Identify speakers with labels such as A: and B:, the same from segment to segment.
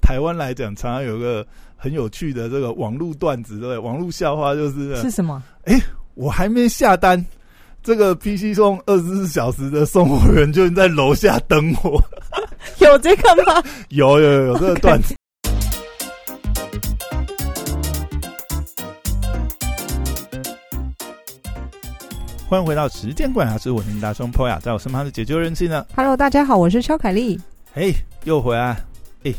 A: 台湾来讲，常常有个很有趣的这个网络段子，对不对？网络笑话就是
B: 是什么？
A: 哎，我还没下单，这个 PC 送二十四小时的送货员就在楼下等我。
B: 有这个吗？
A: 有有有这个段子。欢迎回到时间馆，我是我是大兄 p o 在我身旁是解救人气呢。
B: Hello，大家好，我是肖凯丽。
A: 嘿，又回来。哎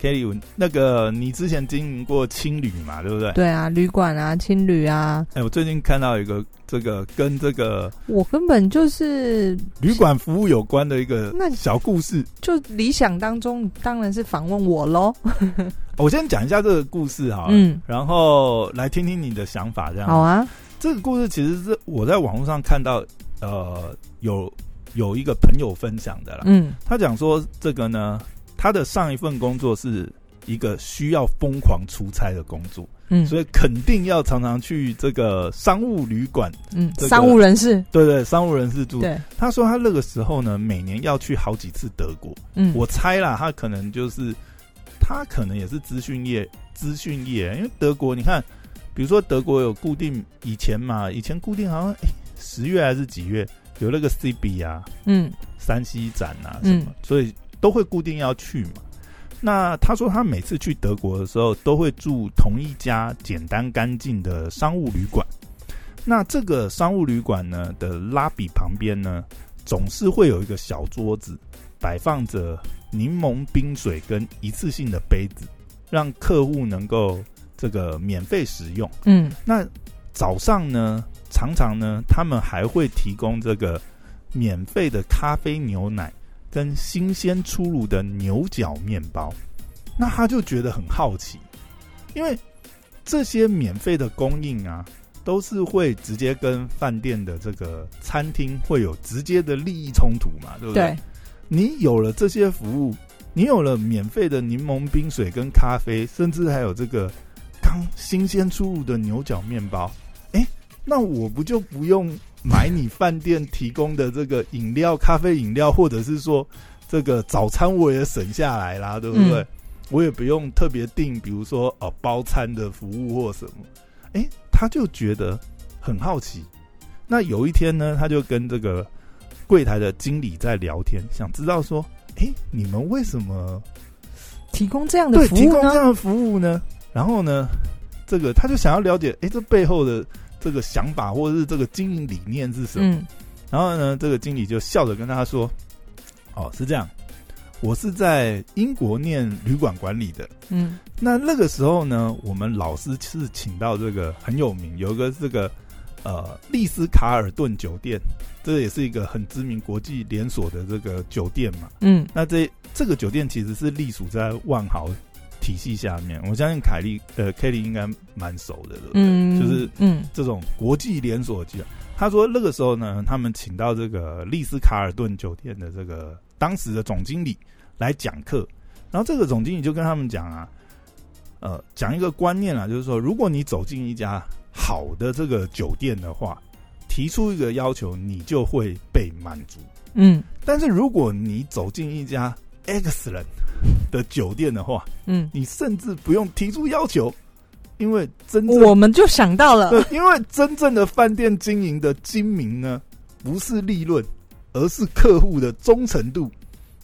A: ，Kelly，那个你之前经营过青旅嘛，对不对？
B: 对啊，旅馆啊，青旅啊。
A: 哎，我最近看到一个这个跟这个
B: 我根本就是
A: 旅馆服务有关的一个
B: 那
A: 小故事。
B: 就理想当中，当然是访问我喽。
A: 我先讲一下这个故事哈，
B: 嗯，
A: 然后来听听你的想法，这样
B: 好啊。
A: 这个故事其实是我在网络上看到，呃，有有一个朋友分享的啦。
B: 嗯，
A: 他讲说这个呢，他的上一份工作是一个需要疯狂出差的工作，
B: 嗯，
A: 所以肯定要常常去这个商务旅馆。
B: 嗯，
A: 这个
B: 商务人士，
A: 对对，商务人士住。
B: 对，
A: 他说他那个时候呢，每年要去好几次德国。
B: 嗯，
A: 我猜啦，他可能就是他可能也是资讯业，资讯业，因为德国你看。比如说德国有固定以前嘛，以前固定好像哎十月还是几月有那个 CB 啊，
B: 嗯，
A: 山西展啊什么，所以都会固定要去嘛。那他说他每次去德国的时候都会住同一家简单干净的商务旅馆。那这个商务旅馆呢的拉比旁边呢，总是会有一个小桌子，摆放着柠檬冰水跟一次性的杯子，让客户能够。这个免费使用，
B: 嗯，
A: 那早上呢，常常呢，他们还会提供这个免费的咖啡、牛奶跟新鲜出炉的牛角面包。那他就觉得很好奇，因为这些免费的供应啊，都是会直接跟饭店的这个餐厅会有直接的利益冲突嘛，对不对？你有了这些服务，你有了免费的柠檬冰水跟咖啡，甚至还有这个。刚新鲜出炉的牛角面包，哎，那我不就不用买你饭店提供的这个饮料、咖啡饮料，或者是说这个早餐我也省下来啦，对不对？我也不用特别订，比如说哦包餐的服务或什么。哎，他就觉得很好奇。那有一天呢，他就跟这个柜台的经理在聊天，想知道说，哎，你们为什么
B: 提供这样的服务
A: 呢？提供这样的服务呢？然后呢，这个他就想要了解，哎，这背后的这个想法或者是这个经营理念是什么？然后呢，这个经理就笑着跟他说：“哦，是这样，我是在英国念旅馆管理的。
B: 嗯，
A: 那那个时候呢，我们老师是请到这个很有名，有一个这个呃丽思卡尔顿酒店，这也是一个很知名国际连锁的这个酒店嘛。
B: 嗯，
A: 那这这个酒店其实是隶属在万豪。”体系下面，我相信凯莉呃，Kelly 应该蛮熟的，对不对？就是嗯，这种国际连锁机。他说那个时候呢，他们请到这个丽思卡尔顿酒店的这个当时的总经理来讲课，然后这个总经理就跟他们讲啊，呃，讲一个观念啊，就是说，如果你走进一家好的这个酒店的话，提出一个要求，你就会被满足。
B: 嗯，
A: 但是如果你走进一家 excellent 的酒店的话，
B: 嗯，
A: 你甚至不用提出要求，因为真
B: 我们就想到了，
A: 对，因为真正的饭店经营的精明呢，不是利润，而是客户的忠诚度。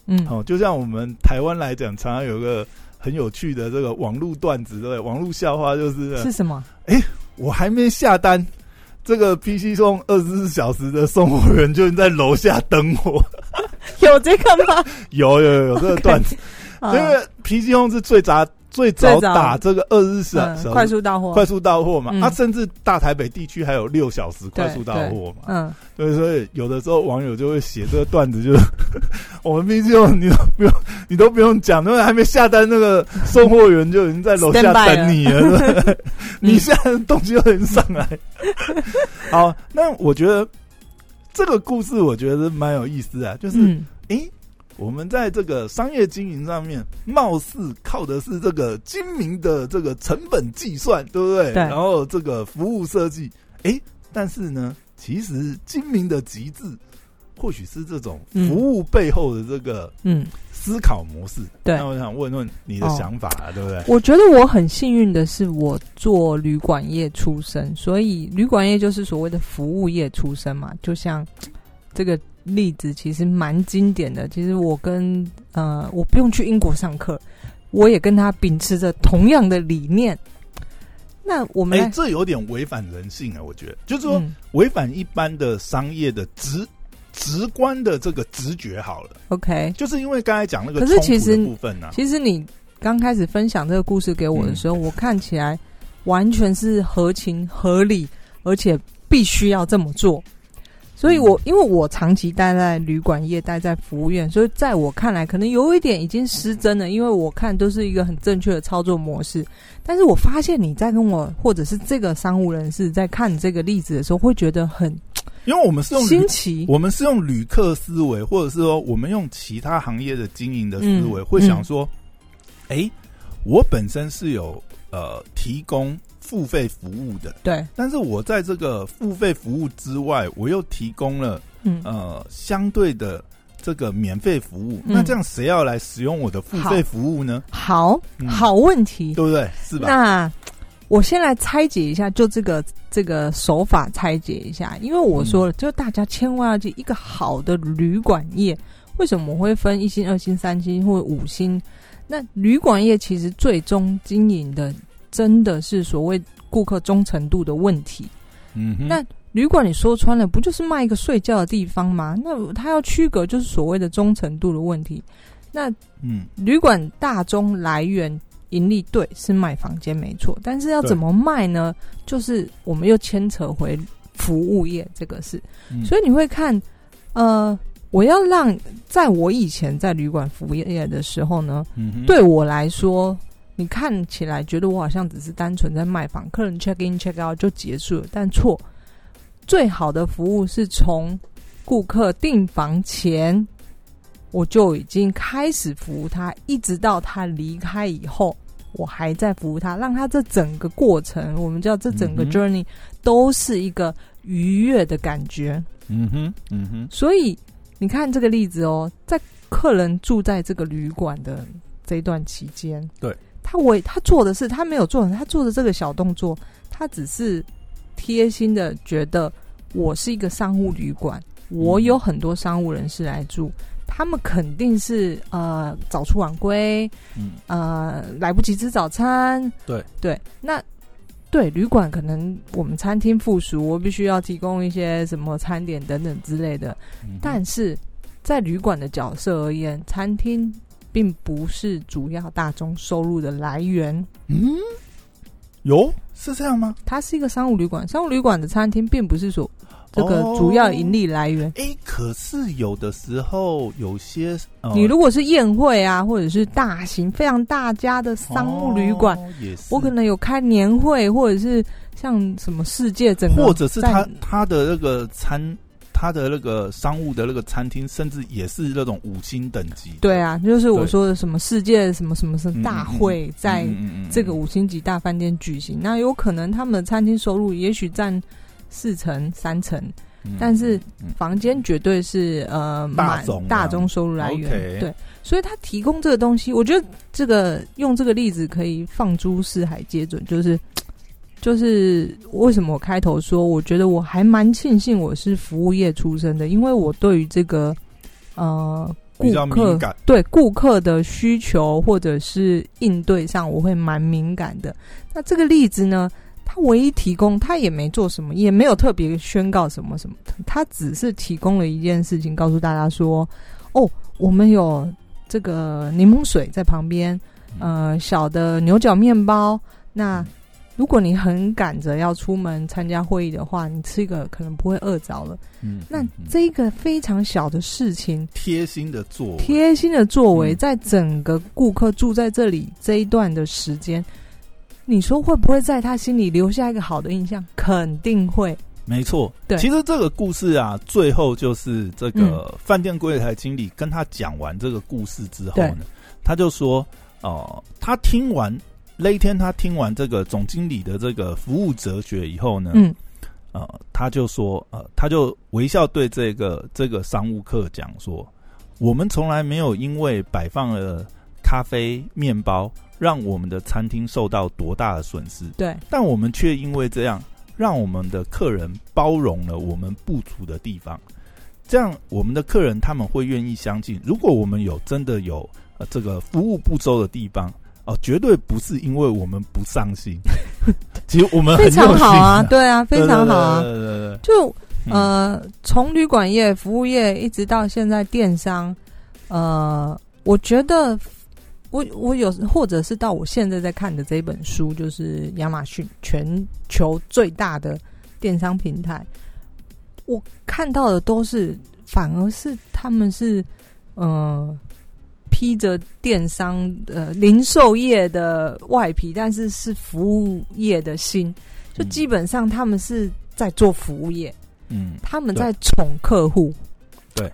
B: 嗯，
A: 哦，就像我们台湾来讲，常常有个很有趣的这个网络段子，对不对？网络笑话就是
B: 是什么？
A: 哎，我还没下单，这个 PC 送二十四小时的送货员就在楼下等我。
B: 有这个吗？
A: 有有有这个段子，因为 PC Home 是最早最早打这个二日时
B: 快速到货，
A: 快速到货嘛。啊甚至大台北地区还有六小时快速到货嘛。
B: 嗯，
A: 所以所以有的时候网友就会写这个段子，就是 我们 PC Home 你都不用你都不用讲，因为还没下单，那个送货员就已经在楼下等你了。你现在东西都已经上来。好，那我觉得。这个故事我觉得蛮有意思啊，就是，诶，我们在这个商业经营上面，貌似靠的是这个精明的这个成本计算，对不对？
B: 对。
A: 然后这个服务设计，诶，但是呢，其实精明的极致或许是这种服务背后的这个嗯思考模式。
B: 对，
A: 那我想问问你的想法，对不对？
B: 我觉得我很幸运的是，我做旅馆业出身，所以旅馆业就是所谓的服务业出身嘛。就像这个例子，其实蛮经典的。其实我跟呃，我不用去英国上课，我也跟他秉持着同样的理念。那我们
A: 哎，这有点违反人性啊！我觉得，就是说违反一般的商业的直直观的这个直觉。好了
B: ，OK，
A: 就是因为刚才讲那个，
B: 可是其实
A: 部分呢，
B: 其实你刚开始分享这个故事给我的时候，我看起来完全是合情合理，而且必须要这么做。所以，我因为我长期待在旅馆业，待在服务业，所以在我看来，可能有一点已经失真了。因为我看都是一个很正确的操作模式，但是我发现你在跟我，或者是这个商务人士在看这个例子的时候，会觉得很，
A: 因为我们是用
B: 新奇，
A: 我们是用旅客思维，或者是说我们用其他行业的经营的思维，会想说，哎，我本身是有呃提供。付费服务的，
B: 对，
A: 但是我在这个付费服务之外，我又提供了，嗯呃，相对的这个免费服务，那这样谁要来使用我的付费服务呢？
B: 好好问题，
A: 对不对？是吧？
B: 那我先来拆解一下，就这个这个手法拆解一下，因为我说了，就大家千万要记，一个好的旅馆业为什么我会分一星、二星、三星或五星？那旅馆业其实最终经营的。真的是所谓顾客忠诚度的问题。嗯，那旅馆你说穿了，不就是卖一个睡觉的地方吗？那他要区隔，就是所谓的忠诚度的问题。那嗯，旅馆大中来源盈利对是卖房间没错，但是要怎么卖呢？就是我们又牵扯回服务业这个事。所以你会看，呃，我要让在我以前在旅馆服务业的时候呢，对我来说。你看起来觉得我好像只是单纯在卖房，客人 check in check out 就结束了，但错。最好的服务是从顾客订房前，我就已经开始服务他，一直到他离开以后，我还在服务他，让他这整个过程，我们叫这整个 journey 都是一个愉悦的感觉。嗯哼，嗯哼。所以你看这个例子哦，在客人住在这个旅馆的这段期间，
A: 对。
B: 他为他做的是，他没有做，他做的这个小动作，他只是贴心的觉得我是一个商务旅馆，我有很多商务人士来住，他们肯定是呃早出晚归，嗯。呃来不及吃早餐，
A: 对。
B: 对，那对旅馆可能我们餐厅附属，我必须要提供一些什么餐点等等之类的，但是在旅馆的角色而言，餐厅。并不是主要大众收入的来源。嗯，
A: 有是这样吗？
B: 它是一个商务旅馆，商务旅馆的餐厅并不是说这个主要盈利来源。
A: 哎，可是有的时候有些，
B: 你如果是宴会啊，或者是大型非常大家的商务旅馆，我可能有开年会，或者是像什么世界整个，
A: 或者是他他的那个餐。他的那个商务的那个餐厅，甚至也是那种五星等级。
B: 对啊，就是我说的什么世界什么什么什么大会，在这个五星级大饭店举行，那有可能他们的餐厅收入也许占四成三成，但是房间绝对是呃
A: 大
B: 大宗收入来源。对，所以他提供这个东西，我觉得这个用这个例子可以放诸四海皆准，就是。就是为什么我开头说，我觉得我还蛮庆幸我是服务业出身的，因为我对于这个呃顾客对顾客的需求或者是应对上，我会蛮敏感的。那这个例子呢，他唯一提供，他也没做什么，也没有特别宣告什么什么，他只是提供了一件事情，告诉大家说：哦，我们有这个柠檬水在旁边，呃，小的牛角面包，那。如果你很赶着要出门参加会议的话，你吃一个可能不会饿着了。嗯，那这个非常小的事情，
A: 贴心的作
B: 贴心的作为，在整个顾客住在这里这一段的时间，你说会不会在他心里留下一个好的印象？肯定会。
A: 没错，对。其实这个故事啊，最后就是这个饭店柜台经理跟他讲完这个故事之后呢，他就说：“哦，他听完。”那一天，他听完这个总经理的这个服务哲学以后呢，嗯，呃，他就说，呃，他就微笑对这个这个商务客讲说，我们从来没有因为摆放了咖啡、面包，让我们的餐厅受到多大的损失。
B: 对，
A: 但我们却因为这样，让我们的客人包容了我们不足的地方。这样，我们的客人他们会愿意相信，如果我们有真的有呃这个服务不周的地方。哦，绝对不是因为我们不上心，其实我们
B: 非常好
A: 啊，
B: 对啊，非常好啊。
A: 对对对，
B: 就呃，从旅馆业、服务业一直到现在电商，呃，我觉得我我有或者是到我现在在看的这本书，就是亚马逊全球最大的电商平台，我看到的都是反而是他们是嗯。披着电商呃零售业的外皮，但是是服务业的心，就基本上他们是在做服务业，嗯，他们在宠客户，
A: 对，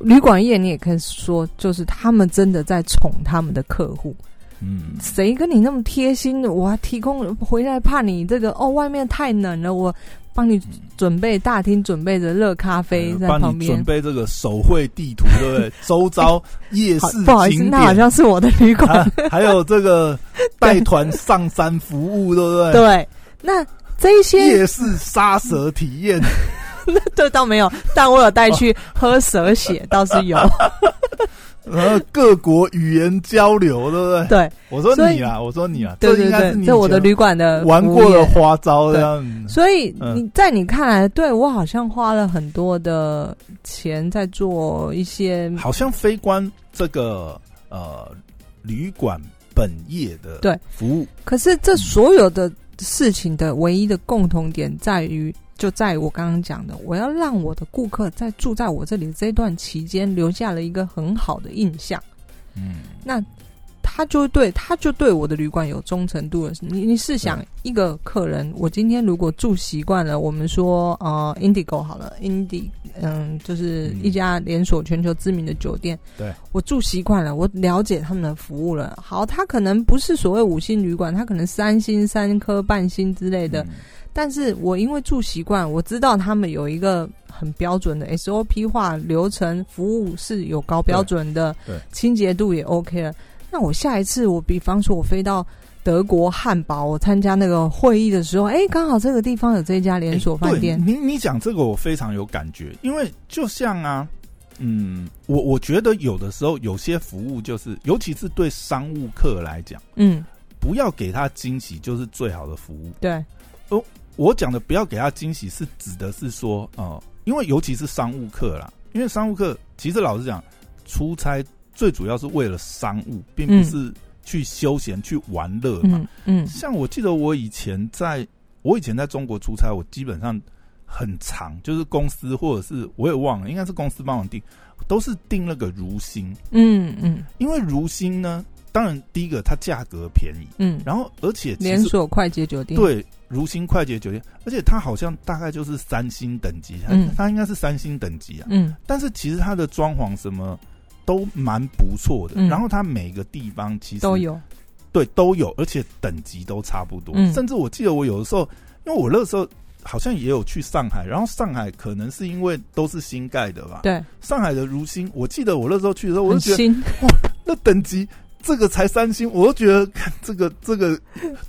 B: 旅馆业你也可以说，就是他们真的在宠他们的客户，嗯，谁跟你那么贴心？我还提供回来怕你这个哦，外面太冷了，我。帮你准备大厅，准备着热咖啡在旁边，
A: 准备这个手绘地图，对不对？周遭夜市
B: 不好意思，那好像是我的旅馆。
A: 还有这个 带团上山服务，对不对？
B: 对，那这些
A: 夜市杀蛇体验，那
B: 这倒没有，但我有带去喝蛇血，倒是有。
A: 然后各国语言交流，对不对？
B: 对，
A: 我说你啊，我说你啊，
B: 这应该是这我的旅馆的
A: 玩过的花招这样。
B: 所以你在你看来，对我好像花了很多的钱在做一些，
A: 好像非关这个呃旅馆本业的
B: 对
A: 服务。
B: 可是这所有的事情的唯一的共同点在于。就在我刚刚讲的，我要让我的顾客在住在我这里这段期间留下了一个很好的印象。嗯，那他就对他就对我的旅馆有忠诚度了。你你试想一个客人，我今天如果住习惯了，我们说呃，Indigo 好了，Indi 嗯，就是一家连锁全球知名的酒店。
A: 对，
B: 我住习惯了，我了解他们的服务了。好，他可能不是所谓五星旅馆，他可能三星、三颗半星之类的。但是我因为住习惯，我知道他们有一个很标准的 SOP 化流程，服务是有高标准的，
A: 对，
B: 清洁度也 OK 了。那我下一次，我比方说，我飞到德国汉堡，我参加那个会议的时候，哎，刚好这个地方有这家连锁饭店。
A: 你你讲这个，我非常有感觉，因为就像啊，嗯，我我觉得有的时候有些服务就是，尤其是对商务客来讲，嗯，不要给他惊喜，就是最好的服务。
B: 对，
A: 哦。我讲的不要给他惊喜，是指的是说，哦，因为尤其是商务客啦，因为商务客其实老实讲，出差最主要是为了商务，并不是去休闲去玩乐嘛。嗯，像我记得我以前在，我以前在中国出差，我基本上很长，就是公司或者是我也忘了，应该是公司帮我订，都是订那个如新。嗯嗯，因为如新呢，当然第一个它价格便宜，嗯，然后而且
B: 连锁快捷酒店。
A: 对。如新快捷酒店，而且它好像大概就是三星等级，嗯，它应该是三星等级啊，嗯，但是其实它的装潢什么都蛮不错的，然后它每个地方其实
B: 都有，
A: 对，都有，而且等级都差不多，甚至我记得我有的时候，因为我那时候好像也有去上海，然后上海可能是因为都是新盖的吧，
B: 对，
A: 上海的如新，我记得我那时候去的时候，我就觉得哇，那等级。这个才三星，我都觉得看这个 这个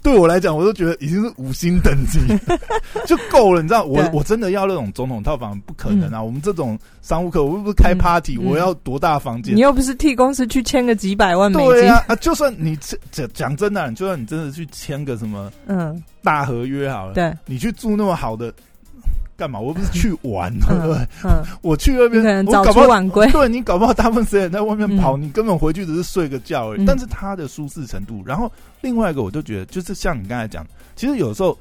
A: 对我来讲，我都觉得已经是五星等级 就够了。你知道，我我真的要那种总统套房不可能啊！我们这种商务客，我又不是开 party，我要多大房间？
B: 你又不是替公司去签个几百万美金。
A: 对啊，就算你讲讲真的，就算你真的去签个什么嗯大合约好了，
B: 对，
A: 你去住那么好的。干嘛？我不是去玩，对不对？嗯，我去那边，我
B: 搞不晚归。
A: 对你搞不好大部分时间在外面跑，你根本回去只是睡个觉而已。但是它的舒适程度，然后另外一个，我就觉得就是像你刚才讲，其实有时候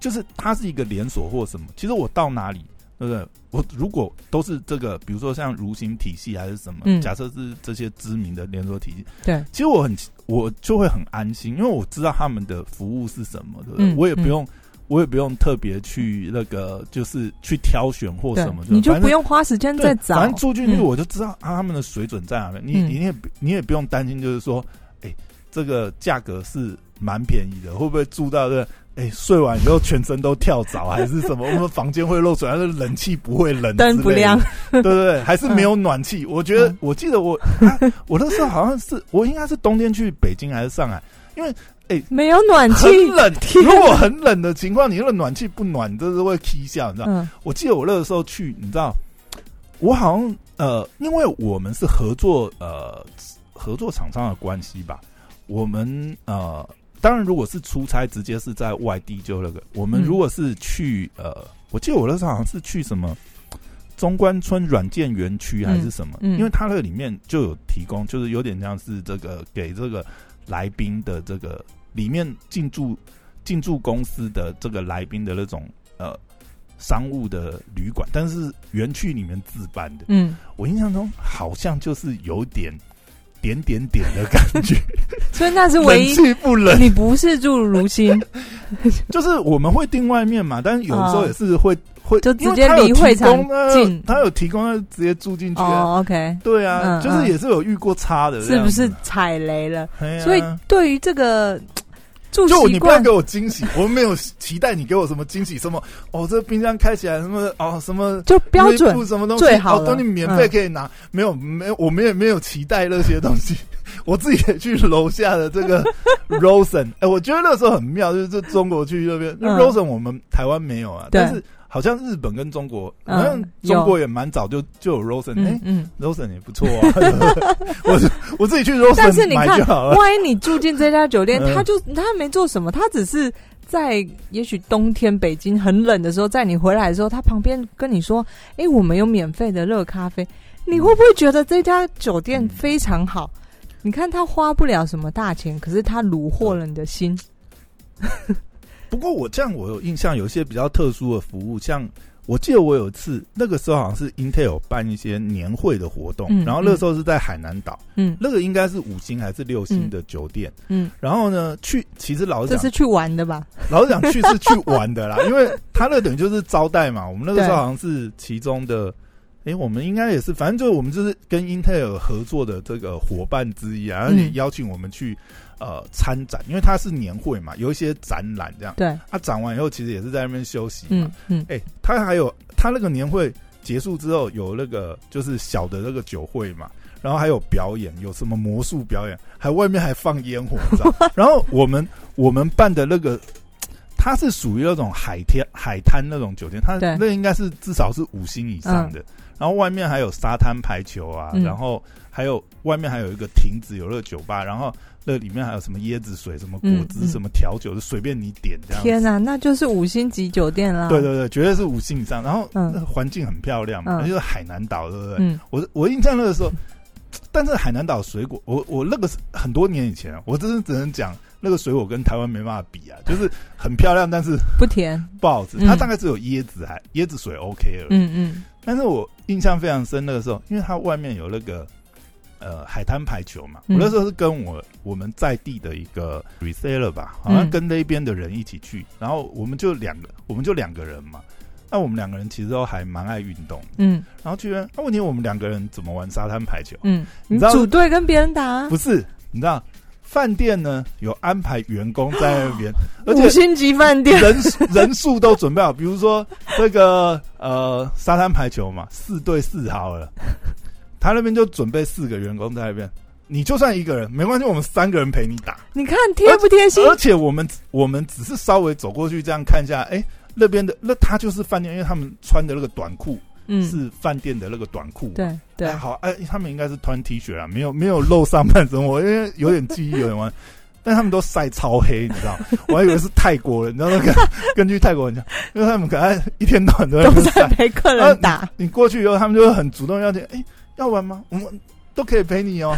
A: 就是它是一个连锁或什么。其实我到哪里，对不对？我如果都是这个，比如说像如新体系还是什么，假设是这些知名的连锁体系，
B: 对，
A: 其实我很我就会很安心，因为我知道他们的服务是什么，对不对？我也不用。我也不用特别去那个，就是去挑选或什么，
B: 你就不用花时间再找。
A: 反正住进去我就知道啊，他们的水准在哪边。你你也你也不用担心，就是说，哎，这个价格是蛮便宜的，会不会住到这哎、睡完以后全身都跳蚤，还是什么？我们房间会漏水，还是冷气不会冷，
B: 灯不亮，
A: 对对对，还是没有暖气。我觉得
B: 嗯，
A: 我记得我、啊我那时候好像是我应该是冬天去北京还是上海，因为
B: 没有暖气
A: 很，冷。
B: 天
A: 如果很冷的情况，你那个暖气不暖，你真是会踢下，你知道？
B: 嗯
A: 我记得我那个时候去，你知道，我好像呃，因为我们是合作呃合作厂商的关系吧，我们呃，当然如果是出差，直接是在外地就那个，我们
B: 嗯
A: 如果是去呃，我记得我那时候好像是去什么。中关村软件园区还是什么？
B: 嗯嗯
A: 因为它那个里面就有提供，就是有点像是这个给这个来宾的这个里面进驻进驻公司的这个来宾的那种呃商务的旅馆，但是园区里面自办的。
B: 嗯，
A: 我印象中好像就是有点点点点的感觉，
B: 所以那是唯
A: 冷
B: 一。
A: 气不冷，
B: 你不是住如新，
A: 就是我们会订外面嘛，但是有时候也是会、会
B: 就直接离会场
A: 那
B: 近。
A: 他有提供，他直接住进去啊。
B: 哦，OK，
A: 对啊，
B: 嗯
A: 就是也是有遇过差的，
B: 是不是踩雷了？所以对于这个住
A: 就你不要给，我惊喜，我没有期待你给我什么惊喜，什么哦，这冰箱开起来什么哦什么
B: 就标准
A: 什么东西
B: 好哦，
A: 等你免费可以拿，没有没有，我们也没有期待那些东西，我自己也去楼下的这个 Rosen，哎、我觉得那时候很妙，就是这中国去那边、
B: 嗯。
A: Rosen 我们台湾没有啊，但是好像日本跟中国，
B: 嗯
A: 好像中国也蛮早就就有 Rosen，哎。Rosen 也不错啊，我我自己去 Rosen
B: 但是你看。万一你住进这家酒店，
A: 嗯
B: 他就他没做什么，他只是在也许冬天北京很冷的时候，在你回来的时候，他旁边跟你说：“哎、我们有免费的热咖啡。”你会不会觉得这家酒店非常好？你看他花不了什么大钱，可是他虏获了你的心。
A: 不过我这样我有印象，有一些比较特殊的服务，像我记得我有一次那个时候好像是 Intel 办一些年会的活动，
B: 嗯
A: 然后那时候是在海南岛，
B: 嗯
A: 那个应该是五星还是六星的酒店，
B: 嗯，
A: 然后呢去其实老实讲
B: 这是，去玩的吧？
A: 老实讲去是去玩的啦，因为他那等于就是招待嘛，我们那个时候好像是其中的。诶，我们应该也是，反正就是我们就是跟英特尔合作的这个伙伴之一啊，而且
B: 嗯
A: 邀请我们去呃参展，因为它是年会嘛，有一些展览这样。
B: 对，
A: 他展完以后，其实也是在那边休息嘛
B: 嗯。嗯
A: 哎、他还有他那个年会结束之后，有那个就是小的那个酒会嘛，然后还有表演，有什么魔术表演，还外面还放烟火，你知道？然后我们我们办的那个。它是属于那种海天海滩那种酒店，它那应该是至少是五星以上的。然后外面还有沙滩排球啊，
B: 嗯
A: 然后还有外面还有一个亭子，有那个酒吧，然后那里面还有什么椰子水、什么果汁、什么调酒，就随便你点这样。
B: 天哪、那就是五星级酒店啦。
A: 对对对，绝对是五星以上。然后
B: 嗯
A: 那个环境很漂亮嘛，
B: 嗯
A: 就是海南岛，对不对？
B: 嗯
A: 我我印象那个时候，但是海南岛水果，我我那个是很多年以前啊，我真是只能讲那个水果跟台湾没办法比啊，就是很漂亮，但是
B: 不甜。
A: 不好吃。
B: 嗯
A: 它大概只有椰子还椰子水 OK 了。
B: 嗯嗯
A: 但是我印象非常深那个时候，因为它外面有那个呃海滩排球嘛，
B: 嗯
A: 我那时候是跟我我们在地的一个 reseller 吧，好像
B: 嗯
A: 跟那边的人一起去，然后我们就两个，我们就两个人嘛。那我们两个人其实都还蛮爱运动，
B: 嗯
A: 然后居然那问题我们两个人怎么玩沙滩排球？
B: 嗯，你
A: 你知道
B: 组队跟别人打啊，
A: 不是，你知道饭店呢有安排员工在那边，而且
B: 五星级饭店。
A: 人数人数都准备好，比如说这个呃沙滩排球嘛，四对四好了，他那边就准备四个员工在那边，你就算一个人没关系，我们三个人陪你打，
B: 你看贴不贴心？
A: 而且我们我们只是稍微走过去这样看一下，哎、那边的那他就是饭店，因为他们穿的那个短裤
B: 嗯，
A: 是饭店的那个短裤，
B: 对对
A: 哎，好，哎，他们应该是穿 T 恤啊，没有没有露上半身，我因为有点记忆有点忘，但他们都晒超黑，你知道？我还以为是泰国人，你知道那个 根据泰国人讲，因为他们可能一天到晚都在。
B: 陪客人打。
A: 你过去以后，他们就会很主动要求，哎、要玩吗？我们都可以陪你哦。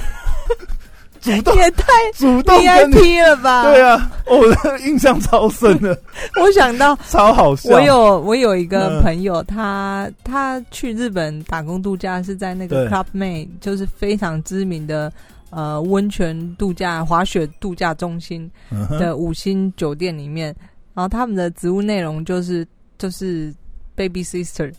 A: 主动
B: 也太
A: 主动
B: ，VIP 了吧？
A: 对，啊，哦我的 印象超深的，
B: 我想到
A: 超好笑。
B: 我有我有一个
A: 嗯。
B: 朋友，他他去日本打工度假是在那个 Club Med，就是非常知名的呃温泉度假、滑雪度假中心的五星酒店里面，然后他们的职务内容就是就是 baby sister，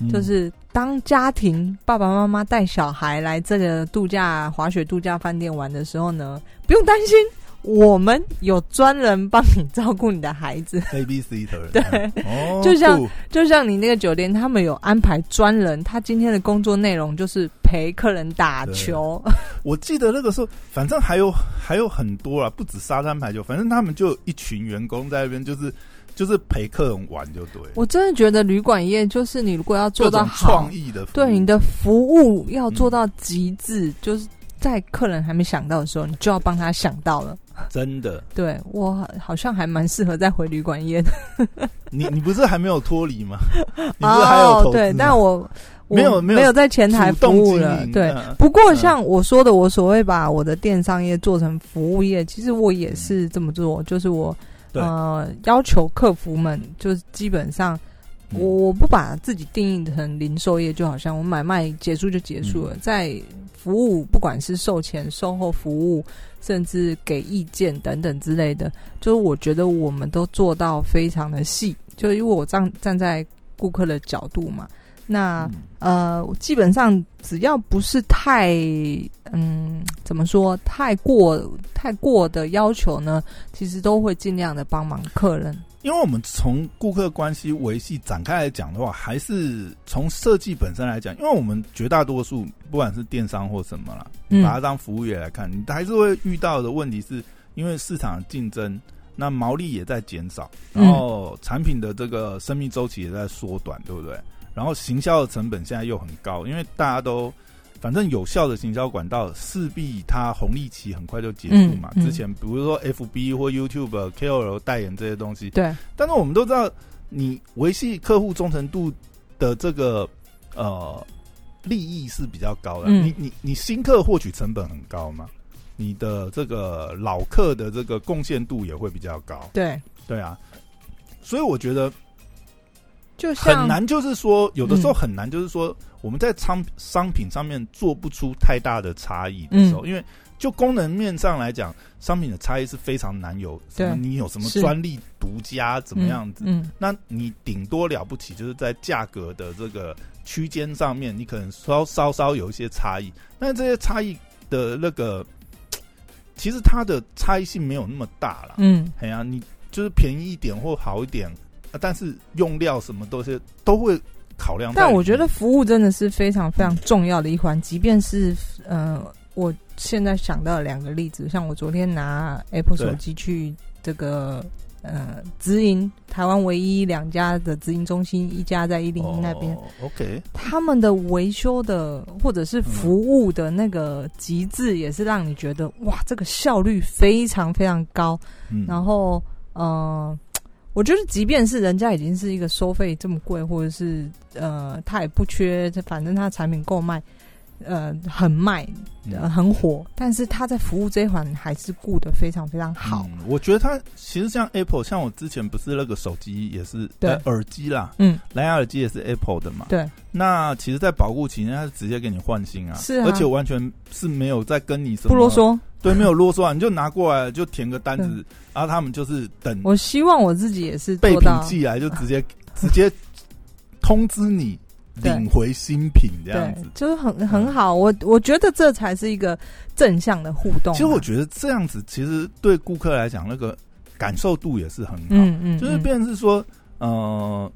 A: 嗯。
B: 就是当家庭爸爸妈妈带小孩来这个度假滑雪度假饭店玩的时候呢，不用担心，我们有专人帮你照顾你的孩子
A: ，A B C 的人，
B: 对。
A: 哦，
B: 就像就像你那个酒店，他们有安排专人，他今天的工作内容就是陪客人打球。
A: 我记得那个时候，反正还有还有很多啊，不止沙滩排球，反正他们就一群员工在那边，就是就是陪客人玩就对，
B: 我真的觉得旅馆业就是你如果要做到好
A: 创，意的，
B: 对你的服务要做
A: 嗯
B: 到极致，就是在客人还没想到的时候，你就要帮他想到了。
A: 真的，
B: 对我好像还蛮适合再回旅馆业的。
A: 你你不是还没有脱离吗？你不是还有
B: 对，但我我
A: 没有没有
B: 没有在前台服务了。对，不过像我说的，我所谓把我的电商业做成服务业，其实我也是这么做，就是我
A: 对
B: 呃要求客服们，就是基本上
A: 嗯。
B: 我我不把自己定义成零售业，就好像我买卖结束就结束了，
A: 嗯。
B: 在服务不管是售前、售后服务，甚至给意见等等之类的，就是我觉得我们都做到非常的细，就是因为我站站在顾客的角度嘛，那。
A: 嗯
B: 呃，基本上只要不是太嗯，怎么说，太过太过的要求呢，其实都会尽量的帮忙客人。
A: 因为我们从顾客关系维系展开来讲的话，还是从设计本身来讲，因为我们绝大多数不管是电商或什么啦，
B: 嗯
A: 把它当服务业来看，你还是会遇到的问题是，因为市场竞争，那毛利也在减少，
B: 嗯
A: 然后产品的这个生命周期也在缩短，对不对？然后行销的成本现在又很高，因为大家都反正有效的行销管道势必它红利期很快就结束嘛。
B: 嗯嗯
A: 之前比如说 FB 或 YouTube、KOL 代言这些东西，
B: 对，
A: 但是我们都知道，你维系客户忠诚度的这个呃利益是比较高的。
B: 嗯
A: 你你你新客获取成本很高嘛，你的这个老客的这个贡献度也会比较高。
B: 对，
A: 对啊，所以我觉得
B: 就像
A: 很难，就是说有的时候
B: 嗯
A: 很难，就是说我们在商商品上面做不出太大的差异的时候，因为就功能面上来讲，商品的差异是非常难有。什么你有什么专利独家怎么样子？
B: 嗯，
A: 那你顶多了不起就是在价格的这个区间上面，你可能稍稍稍有一些差异，但这些差异的那个，其实它的差异性没有那么大啦。
B: 嗯
A: 哎呀、你就是便宜一点或好一点，啊但是用料什么都是都会考量。
B: 但我觉得服务真的是非常非常重要的一环，即便是呃，我现在想到两个例子，像我昨天拿 Apple 手机去这个呃直营，台湾唯一两家的直营中心，一家在一零一那边，
A: 哦、OK，
B: 他们的维修的或者是服务的那个极致，也是让你觉得哇，这个效率非常非常高。
A: 嗯，
B: 然后，呃，我觉得即便是人家已经是一个收费这么贵，或者是呃，他也不缺，反正他的产品够卖，呃，很卖，呃，
A: 嗯。
B: 很火，但是他在服务这一环还是顾得非常非常好。
A: 嗯我觉得他其实像 Apple，像我之前不是那个手机也是
B: 对。
A: 呃耳机啦，
B: 嗯，
A: 蓝牙耳机也是 Apple 的嘛。
B: 对，
A: 那其实，在保护期间，他是直接给你换新啊，
B: 是啊。
A: 而且完全是没有在跟你什么
B: 不啰，嗦。
A: 对，没有啰嗦啊，你就拿过来就填个单子，然后他们就是等
B: 我希望我自己也是
A: 备品，寄来，就直接 直接通知你
B: 对
A: 领回新品这样子。，
B: 就是很很好。我我觉得这才是一个正向的互动啊。
A: 其实我觉得这样子，其实对顾客来讲，那个感受度也是很好。
B: 嗯嗯，
A: 就是
B: 嗯
A: 变成是说，呃，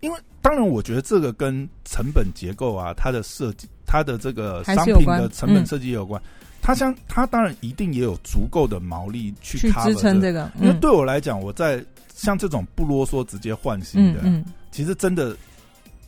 A: 因为当然，我觉得这个跟成本结构啊，它的设计，它的这个商品的成本
B: 嗯
A: 设计也有关。它相，它当然一定也有足够的毛利去
B: 去支撑
A: 这个。
B: 这个，
A: 因为
B: 嗯
A: 对我来讲，我在像这种不啰嗦直接换新的，其实真的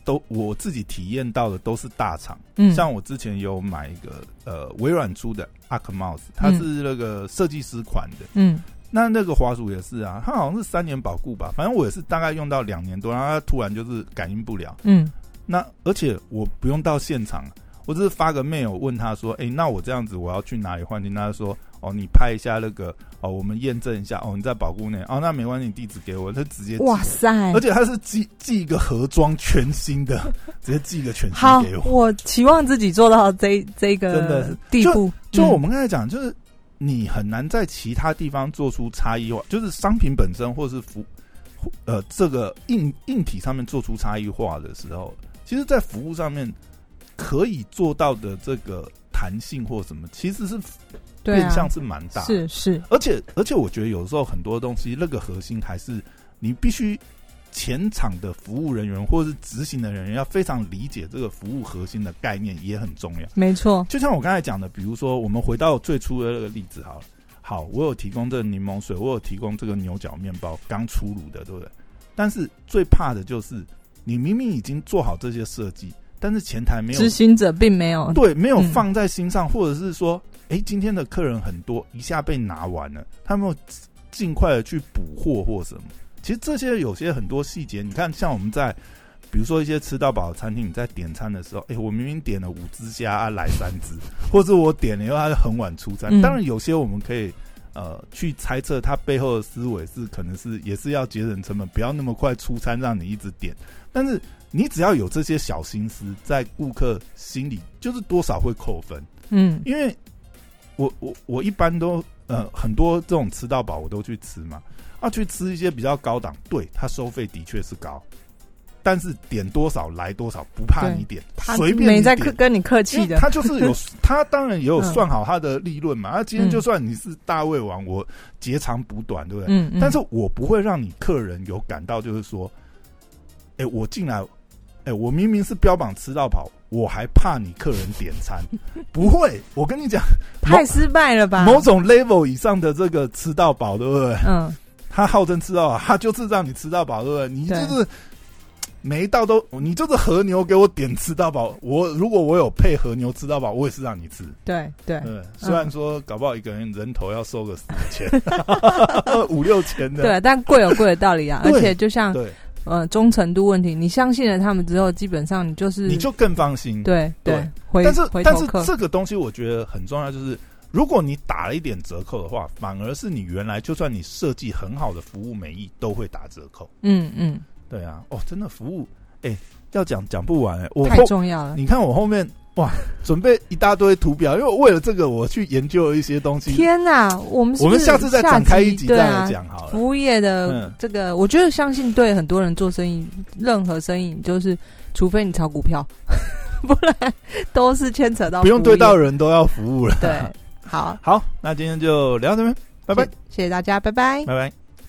A: 都我自己体验到的都是大厂。
B: 嗯，
A: 像我之前有买一个呃微软出的 Arc Mouse，它是那个设计师款的。
B: 嗯
A: 那那个滑鼠也是啊，它好像是三年保固吧，反正我也是大概用到两年多，然后它突然就是感应不了。
B: 嗯
A: 那而且我不用到现场，我只是发个 mail 问他说，哎、那我这样子我要去哪里换新？他说，哦，你拍一下那个，哦，我们验证一下，哦，你在保固内，哦，那没关系，你地址给我，他直接
B: 哇塞，
A: 而且他是寄寄一个盒装全新的，直接寄一个全新给，我。
B: 我期望自己做到这这
A: 真的
B: 个地步。
A: 就我
B: 嗯
A: 们刚才讲，就是你很难在其他地方做出差异化，就是商品本身或是服呃这个硬硬体上面做出差异化的时候，其实，在服务上面可以做到的这个弹性或什么，其实是变相是蛮大的。
B: 是是，
A: 而且而且，我觉得有时候很多东西，那个核心还是你必须前场的服务人员或者是执行的人员要非常理解这个服务核心的概念，也很重要。
B: 没错，
A: 就像我刚才讲的，比如说我们回到最初的那个例子好了，好，我有提供这个柠檬水，我有提供这个牛角面包，刚出炉的，对不对？但是最怕的就是你明明已经做好这些设计，但是前台没有
B: 执行者并没有
A: 对，没有
B: 嗯
A: 放在心上，或者是说，哎、今天的客人很多，一下被拿完了，他们有尽快的去补货或什么。其实这些有些很多细节，你看，像我们在比如说一些吃到饱的餐厅，你在点餐的时候，哎、我明明点了五只虾，啊、来三只，或者我点了以后，他就很晚出餐。
B: 嗯
A: 当然，有些我们可以呃去猜测他背后的思维是可能是也是要节省成本，不要那么快出餐，让你一直点。但是你只要有这些小心思，在顾客心里，就是多少会扣分。
B: 嗯
A: 因为我我我一般都呃很多这种吃到饱我都去吃嘛，啊去吃一些比较高档，对它收费的确是高，但是点多少来多少，不怕你点，
B: 他
A: 随便
B: 没在
A: 你点
B: 客跟你客气的，
A: 他就是有，他当然也有
B: 嗯
A: 算好他的利润嘛。他、今天
B: 嗯
A: 就算你是大胃王，我截长补短，对不对？
B: 嗯，嗯
A: 但是我不会让你客人有感到就是说，哎、我进来，哎、我明明是标榜吃到饱，我还怕你客人点餐，不会。我跟你讲，
B: 太失败了吧？
A: 某种 level 以上的这个吃到饱，对不对？
B: 嗯，
A: 他号称吃到饱，他就是让你吃到饱，对不对？你就是每一道都，你就是和牛给我点吃到饱。我如果我有配和牛吃到饱，我也是让你吃。
B: 对对，
A: 对，虽然说搞不好一个人人头要收个 四千、五六千的。
B: 对，但贵有贵的道理啊，而且就像
A: 对，
B: 呃忠诚度问题，你相信了他们之后，基本上你就是
A: 你就更放心。
B: 对对
A: 但是但是这个东西我觉得很重要，就是如果你打了一点折扣的话，反而是你原来就算你设计很好的服务每一都会打折扣。
B: 嗯嗯，
A: 对啊，哦，真的服务，哎、要讲讲不完哎、我
B: 太重要了。
A: 你看我后面哇，准备一大堆图表，因为我为了这个我去研究了一些东西。
B: 天哪，我们
A: 我们下次再展开一集再讲好了。
B: 服务业的
A: 嗯
B: 这个，我觉得相信对很多人做生意，任何生意就是，除非你炒股票，不然都是牵扯到
A: 不用对到人都要服务了。
B: 对。好，
A: 好，那今天就聊到这边，拜拜，
B: 谢谢谢大家，拜拜。
A: 拜拜。